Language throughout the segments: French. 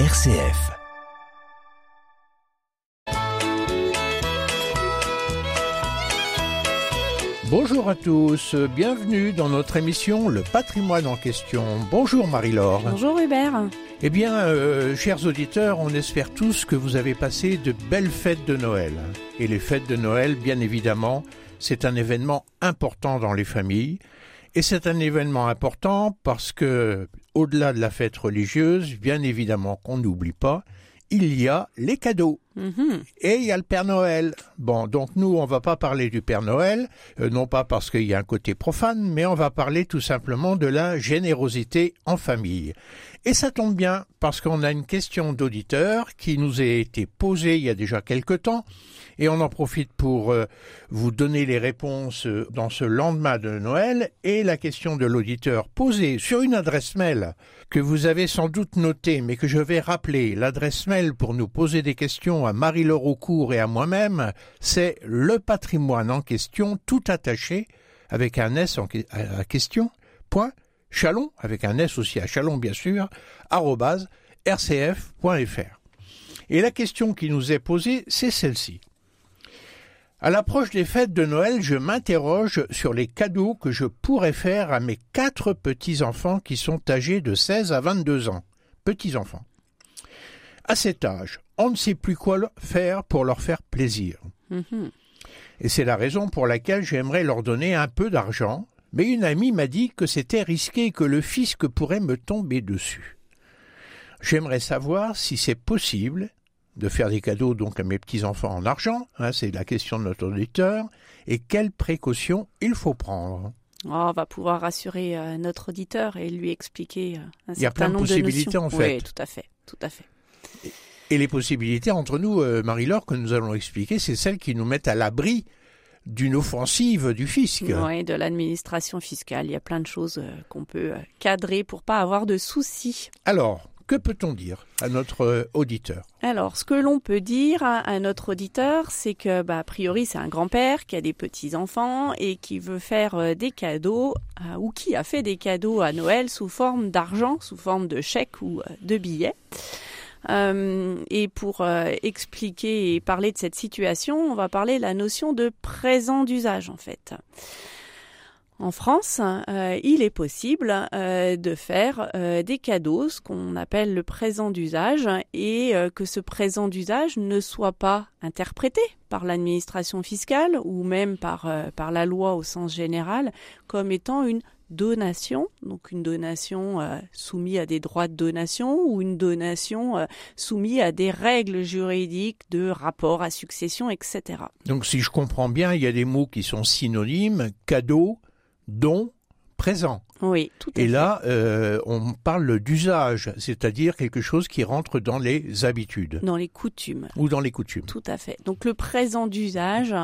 RCF. Bonjour à tous, bienvenue dans notre émission Le patrimoine en question. Bonjour Marie-Laure. Bonjour Hubert. Eh bien, euh, chers auditeurs, on espère tous que vous avez passé de belles fêtes de Noël. Et les fêtes de Noël, bien évidemment, c'est un événement important dans les familles. Et c'est un événement important parce que, au-delà de la fête religieuse, bien évidemment qu'on n'oublie pas, il y a les cadeaux. Mhm. Et il y a le Père Noël. Bon, donc nous, on va pas parler du Père Noël, euh, non pas parce qu'il y a un côté profane, mais on va parler tout simplement de la générosité en famille. Et ça tombe bien, parce qu'on a une question d'auditeur qui nous a été posée il y a déjà quelque temps, et on en profite pour euh, vous donner les réponses euh, dans ce lendemain de Noël, et la question de l'auditeur posée sur une adresse mail que vous avez sans doute notée, mais que je vais rappeler. L'adresse mail pour nous poser des questions à Marie-Laure Aucourt et à moi-même, c'est le patrimoine en question, tout attaché, avec un S en à question, point, chalon, avec un S aussi à chalon bien sûr, arrobase, rcf.fr. Et la question qui nous est posée, c'est celle-ci. À l'approche des fêtes de Noël, je m'interroge sur les cadeaux que je pourrais faire à mes quatre petits-enfants qui sont âgés de 16 à 22 ans. Petits-enfants. À cet âge, on ne sait plus quoi faire pour leur faire plaisir. Mhm. Et c'est la raison pour laquelle j'aimerais leur donner un peu d'argent, mais une amie m'a dit que c'était risqué et que le fisc pourrait me tomber dessus. J'aimerais savoir si c'est possible de faire des cadeaux donc à mes petits-enfants en argent, hein, c'est la question de notre auditeur, et quelles précautions il faut prendre. Oh, on va pouvoir rassurer euh, notre auditeur et lui expliquer euh, un Il y a certain plein de possibilités, en fait. Oui, tout à fait, tout à fait. Et les possibilités entre nous, euh, Marie-Laure, que nous allons expliquer, c'est celles qui nous mettent à l'abri d'une offensive du fisc. Oui, de l'administration fiscale. Il y a plein de choses euh, qu'on peut euh, cadrer pour pas avoir de soucis. Alors, que peut-on dire à notre auditeur? Alors, ce que l'on peut dire à, à notre auditeur, c'est que, bah, a priori, c'est un grand-père qui a des petits-enfants et qui veut faire des cadeaux, euh, ou qui a fait des cadeaux à Noël sous forme d'argent, sous forme de chèques ou de billets. Euh, et pour euh, expliquer et parler de cette situation, on va parler de la notion de présent d'usage, en fait. En France, euh, il est possible de faire des cadeaux, ce qu'on appelle le présent d'usage, et que ce présent d'usage ne soit pas interprété par l'administration fiscale ou même par, par la loi au sens général comme étant une donation, donc une donation euh, soumise à des droits de donation ou une donation euh, soumise à des règles juridiques de rapport à succession, etc. Donc si je comprends bien, il y a des mots qui sont synonymes, cadeau, don, présent. Oui, tout à Et fait. là, euh, on parle d'usage, c'est-à-dire quelque chose qui rentre dans les habitudes Dans les coutumes. ou dans les coutumes. Tout à fait. Donc le présent d'usage,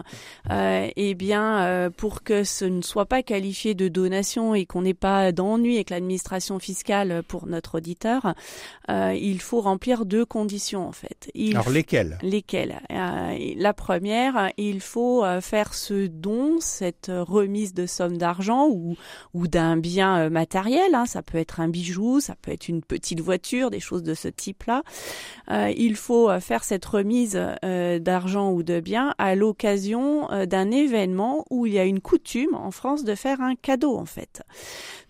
euh, eh bien, euh, pour que ce ne soit pas qualifié de donation et qu'on n'ait pas d'ennui avec l'administration fiscale pour notre auditeur, euh, il faut remplir deux conditions en fait. Il Alors Lesquelles? Euh, La première, il faut faire ce don, cette remise de somme d'argent ou, ou d'un bien euh, matériel. hein. Ça peut être un bijou, ça peut être une petite voiture, des choses de ce type-là. Euh, il faut euh, faire cette remise euh, d'argent ou de biens à l'occasion d'un événement où il y a une coutume en France de faire un cadeau en fait.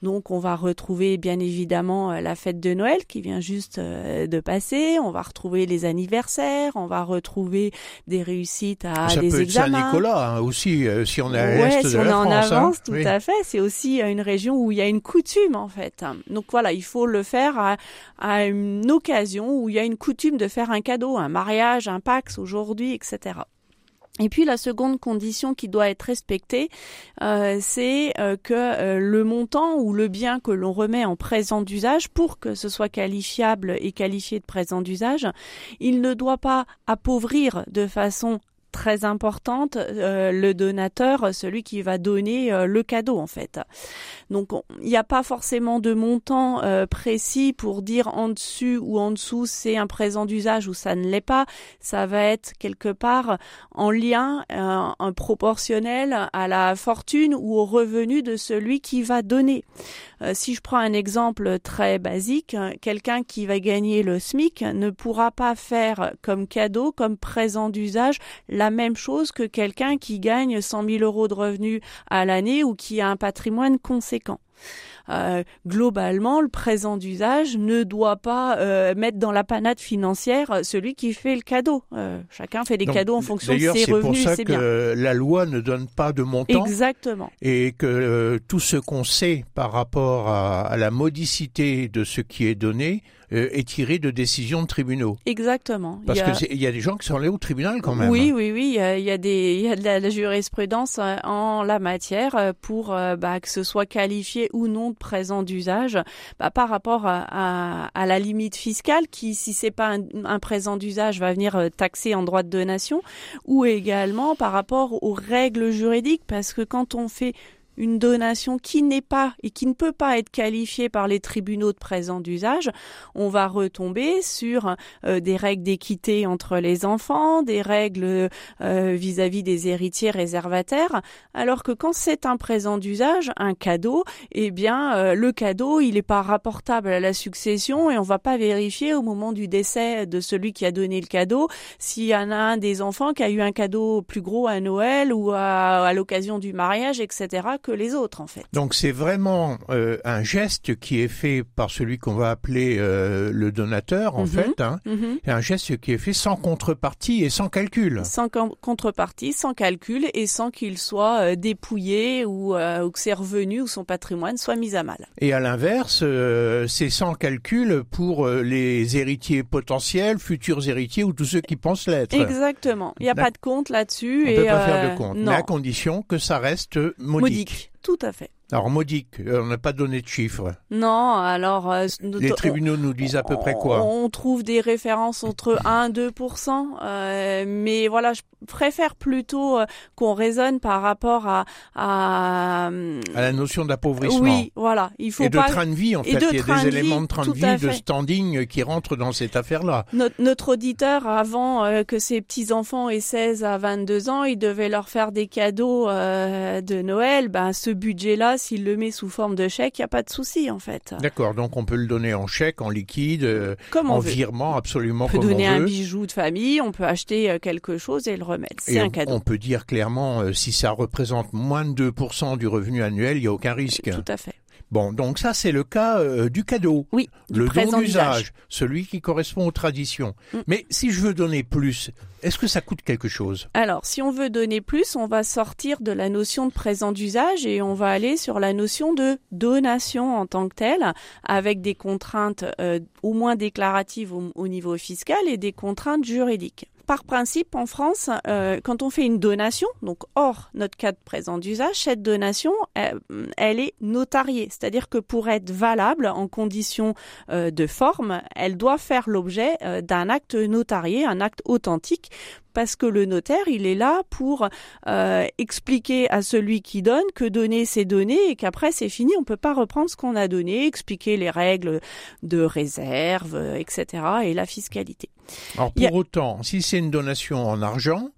Donc on va retrouver bien évidemment la fête de Noël qui vient juste de passer, on va retrouver les anniversaires, on va retrouver des réussites à Ça des peut être examens. Saint-Nicolas hein, aussi, euh, si on est à Ouais, si de on la est en France. hein. avance, tout Oui. à fait. C'est aussi une région où il y a une coutume en fait. Donc voilà, il faut le faire à, une occasion où il y a une coutume de faire un cadeau, un mariage, un Pax aujourd'hui, etc. Et puis la seconde condition qui doit être respectée, euh, c'est euh, que euh, le montant ou le bien que l'on remet en présent d'usage, pour que ce soit qualifiable et qualifié de présent d'usage, il ne doit pas appauvrir de façon très importante, euh, le donateur, celui qui va donner euh, le cadeau en fait. Donc il n'y a pas forcément de montant euh, précis pour dire en dessus ou en dessous c'est un présent d'usage ou ça ne l'est pas. Ça va être quelque part en lien, un proportionnel à la fortune ou au revenu de celui qui va donner. si je prends un exemple très basique, quelqu'un qui va gagner le SMIC ne pourra pas faire comme cadeau, comme présent d'usage, la même chose que quelqu'un qui gagne 100 000 euros de revenus à l'année ou qui a un patrimoine conséquent. Euh, globalement, le présent d'usage ne doit pas euh, mettre dans la panade financière celui qui fait le cadeau. Euh, chacun fait des cadeaux en fonction de ses revenus. c'est pour ça que la loi ne donne pas de montant. Exactement. Et que tout ce qu'on sait par rapport à, la modicité de ce qui est donné est tiré de décisions de tribunaux. Exactement. Parce qu'il y a des gens qui sont allés au tribunal quand même. Oui, oui, oui. Il y a, il y a des, il y a de la, jurisprudence en la matière pour bah, que ce soit qualifié ou non présent d'usage bah, par rapport à, la limite fiscale qui, si c'est pas un, présent d'usage, va venir euh, taxer en droit de donation, ou également par rapport aux règles juridiques, parce que quand on fait une donation qui n'est pas et qui ne peut pas être qualifiée par les tribunaux de présent d'usage, on va retomber sur euh, des règles d'équité entre les enfants, des règles euh, vis-à-vis des héritiers réservataires, alors que quand c'est un présent d'usage, un cadeau, eh bien euh, le cadeau, il n'est pas rapportable à la succession et on va pas vérifier au moment du décès de celui qui a donné le cadeau s'il y en a un des enfants qui a eu un cadeau plus gros à Noël ou à, à l'occasion du mariage, etc les autres en fait. Donc c'est vraiment euh, un geste qui est fait par celui qu'on va appeler euh, le donateur en mhm. fait. Hein. Mhm. un geste qui est fait sans contrepartie et sans calcul. Sans contrepartie, sans calcul et sans qu'il soit euh, dépouillé ou, ou, que ses revenus ou son patrimoine soient mis à mal. Et à l'inverse, c'est sans calcul pour les héritiers potentiels, futurs héritiers ou tous ceux qui pensent l'être. Exactement. Il n'y a pas de compte là-dessus. On ne peut pas faire de compte, mais à condition que ça reste modique. Tout à fait. Alors modique, euh, on n'a pas donné de chiffres. Non, alors euh, les tribunaux nous disent à peu près quoi? On trouve des références entre 1 et 2 euh, mais voilà, je préfère plutôt qu'on raisonne par rapport à, à la notion d'appauvrissement. Oui, voilà, il faut et de train de vie en fait, il y a des éléments de train de vie, de standing qui rentrent dans cette affaire-là. Notre, auditeur avant que ses petits enfants aient 16 à 22 ans, il devait leur faire des cadeaux de Noël, ben ce budget-là s'il le met sous forme de chèque, il n'y a pas de souci en fait. D'accord, donc on peut le donner en chèque, en liquide, euh, en virement, absolument comme on peut donner un bijou de famille, on peut acheter euh, quelque chose et le remettre. C'est un cadeau. On peut dire clairement, euh, si ça représente moins de 2% du revenu annuel, il n'y a aucun risque. Tout à fait. Bon, donc ça c'est le cas euh, du cadeau. Oui. Le don d'usage, celui qui correspond aux traditions. Mm. Mais si je veux donner plus, est-ce que ça coûte quelque chose? Alors, si on veut donner plus, on va sortir de la notion de présent d'usage et on va aller sur la notion de donation en tant que telle, avec des contraintes euh, au moins déclaratives au niveau fiscal et des contraintes juridiques par principe, en France, euh, quand on fait une donation, donc hors notre cas de présent d'usage, cette donation, elle, est notariée. C'est-à-dire que pour être valable en conditions euh, de forme, elle doit faire l'objet euh, d'un acte notarié, un acte authentique parce que le notaire, il est là pour euh, expliquer à celui qui donne que donner c'est donner et qu'après c'est fini, on peut pas reprendre ce qu'on a donné, expliquer les règles de réserve, etc. et la fiscalité. Alors pour autant, si c'est une donation en argent,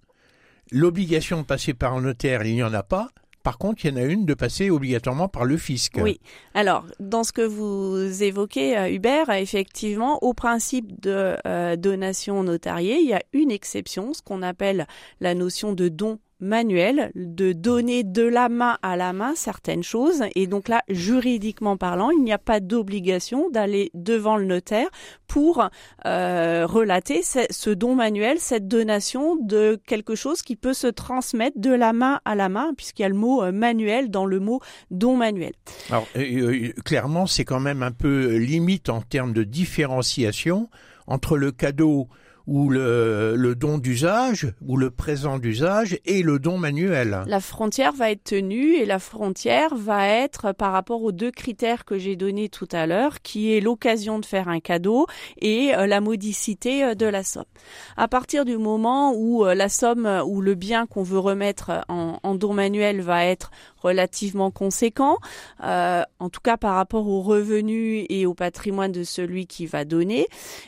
l'obligation de passer par un notaire, il n'y en a pas. Par contre, il y en a une de passer obligatoirement par le fisc. Oui. Alors, dans ce que vous évoquez, euh, Hubert, effectivement, au principe de euh, donation notariée, il y a une exception, ce qu'on appelle la notion de don manuel de donner de la main à la main certaines choses. Et donc là, juridiquement parlant, il n'y a pas d'obligation d'aller devant le notaire pour euh, relater ce, don manuel, cette donation de quelque chose qui peut se transmettre de la main à la main, puisqu'il y a le mot euh, manuel dans le mot don manuel. Alors, euh, clairement, c'est quand même un peu limite en termes de différenciation entre le cadeau ou le, le don d'usage ou le présent d'usage et le don manuel. La frontière va être tenue et la frontière va être par rapport aux deux critères que j'ai donnés tout à l'heure, qui est l'occasion de faire un cadeau et euh, la modicité euh, de la somme. À partir du moment où euh, la somme ou le bien qu'on veut remettre en, en don manuel va être relativement conséquent, euh, en tout cas par rapport aux revenus et au patrimoine de celui qui va donner,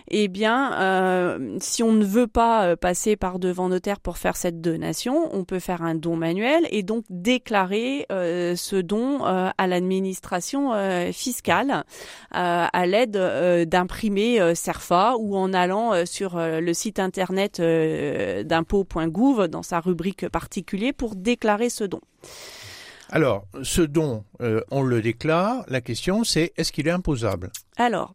eh bien, euh, si on ne veut pas euh, passer par devant notaire pour faire cette donation, on peut faire un don manuel et donc déclarer ce don à l'administration fiscale à l'aide d'imprimés Cerfa ou en allant sur le site internet d'impôt.gouv dans sa rubrique particulier pour déclarer ce don. Alors, ce don, euh, on le déclare. La question, c'est est-ce qu'il est imposable? Alors,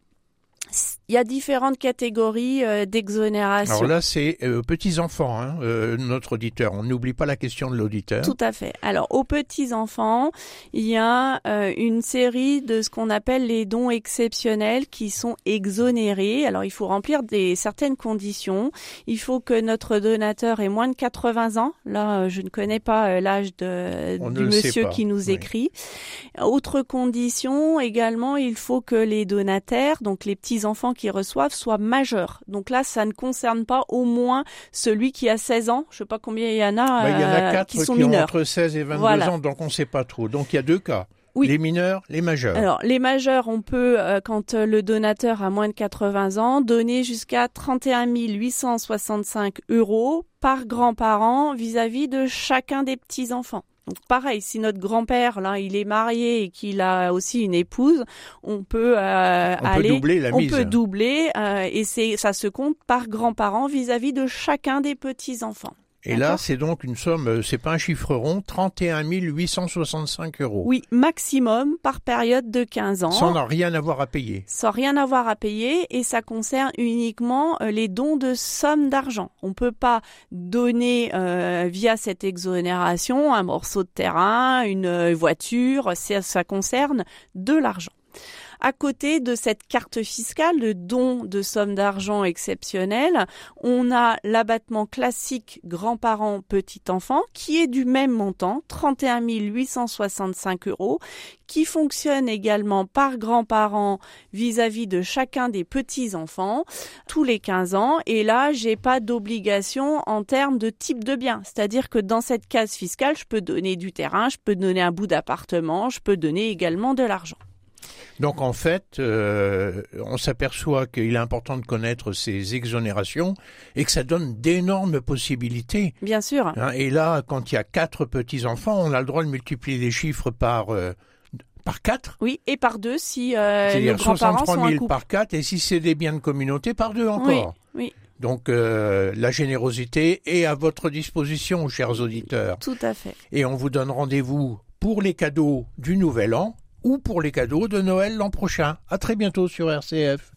il y a différentes catégories euh, d'exonération. Alors là, c'est euh, petits-enfants, hein, euh, notre auditeur. On n'oublie pas la question de l'auditeur. Tout à fait. Alors, aux petits-enfants, il y a euh, une série de ce qu'on appelle les dons exceptionnels qui sont exonérés. Alors, il faut remplir des certaines conditions. Il faut que notre donateur ait moins de 80 ans. Là, euh, je ne connais pas l'âge de, On du monsieur qui nous oui. écrit. Autre condition également, il faut que les donataires, donc les petits-enfants qui reçoivent, soient majeurs. Donc là, ça ne concerne pas au moins celui qui a 16 ans. Je sais pas combien il y en a, Bah, il y en a euh, quatre qui qui, sont ont mineurs. entre 16 et 22 Voilà. ans, donc on ne sait pas trop. Donc il y a deux cas. Oui. Les mineurs, les majeurs. Alors, les majeurs, on peut, euh, quand euh, le donateur a moins de 80 ans, donner jusqu'à 31 865 euros par grand-parent vis-à-vis de chacun des petits-enfants. Donc pareil, si notre grand-père là, il est marié et qu'il a aussi une épouse, on peut euh, on aller, peut doubler la on mise. peut doubler euh, et c'est ça se compte par grand-parent vis-à-vis de chacun des petits-enfants. Et là, c'est donc une somme, euh, c'est pas un chiffre rond, 31 865 euros. Oui, maximum par période de 15 ans. Sans rien avoir à payer. sans rien avoir à payer et ça concerne uniquement euh, les dons de sommes d'argent. On peut pas donner euh, via cette exonération un morceau de terrain, une euh, voiture, ça, ça concerne de l'argent. À côté de cette carte fiscale de don de sommes d'argent exceptionnelles, on a l'abattement classique grands-parents petits-enfants qui est du même montant, 31 865 euros, qui fonctionne également par grands-parents vis-à-vis de chacun des petits-enfants tous les 15 ans. Et là, j'ai pas d'obligation en termes de type de bien. C'est-à-dire que dans cette case fiscale, je peux donner du terrain, je peux donner un bout d'appartement, je peux donner également de l'argent. Donc en fait, euh, on s'aperçoit qu'il est important de connaître ces exonérations et que ça donne d'énormes possibilités. Bien sûr. hein. Et là, quand il y a quatre petits-enfants, on a le droit de multiplier les chiffres par, euh, par quatre. Oui, et par deux si euh, C'est-à-dire grands-parents 63 sont un 000 couple. par quatre. Et si c'est des biens de communauté, par deux encore. oui. Donc euh, la générosité est à votre disposition, chers auditeurs. Tout à fait. Et on vous donne rendez-vous pour les cadeaux du Nouvel An ou pour les cadeaux de Noël l'an prochain. À très bientôt sur RCF.